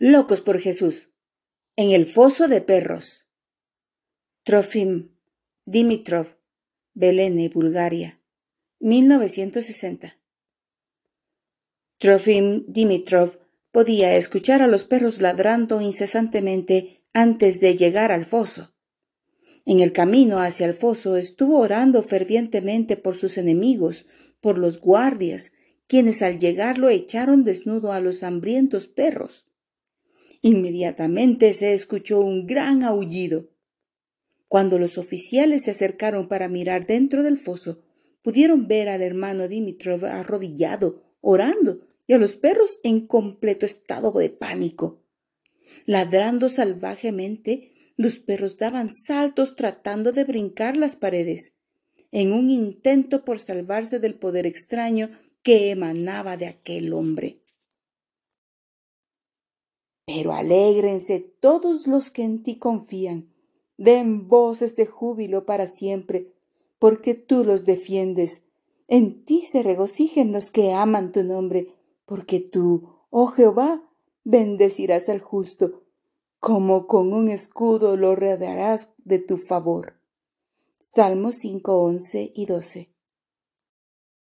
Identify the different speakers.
Speaker 1: Locos por Jesús. En el foso de perros. Trofim Dimitrov, Belene, Bulgaria, 1960. Trofim Dimitrov podía escuchar a los perros ladrando incesantemente antes de llegar al foso. En el camino hacia el foso estuvo orando fervientemente por sus enemigos, por los guardias, quienes al llegar lo echaron desnudo a los hambrientos perros. Inmediatamente se escuchó un gran aullido. Cuando los oficiales se acercaron para mirar dentro del foso, pudieron ver al hermano Dimitrov arrodillado, orando, y a los perros en completo estado de pánico. Ladrando salvajemente, los perros daban saltos tratando de brincar las paredes, en un intento por salvarse del poder extraño que emanaba de aquel hombre. Pero alégrense todos los que en ti confían, den voces de júbilo para siempre, porque tú los defiendes. En ti se regocijen los que aman tu nombre, porque tú, oh Jehová, bendecirás al justo, como con un escudo lo rodearás de tu favor. Salmos 5, 11 y 12.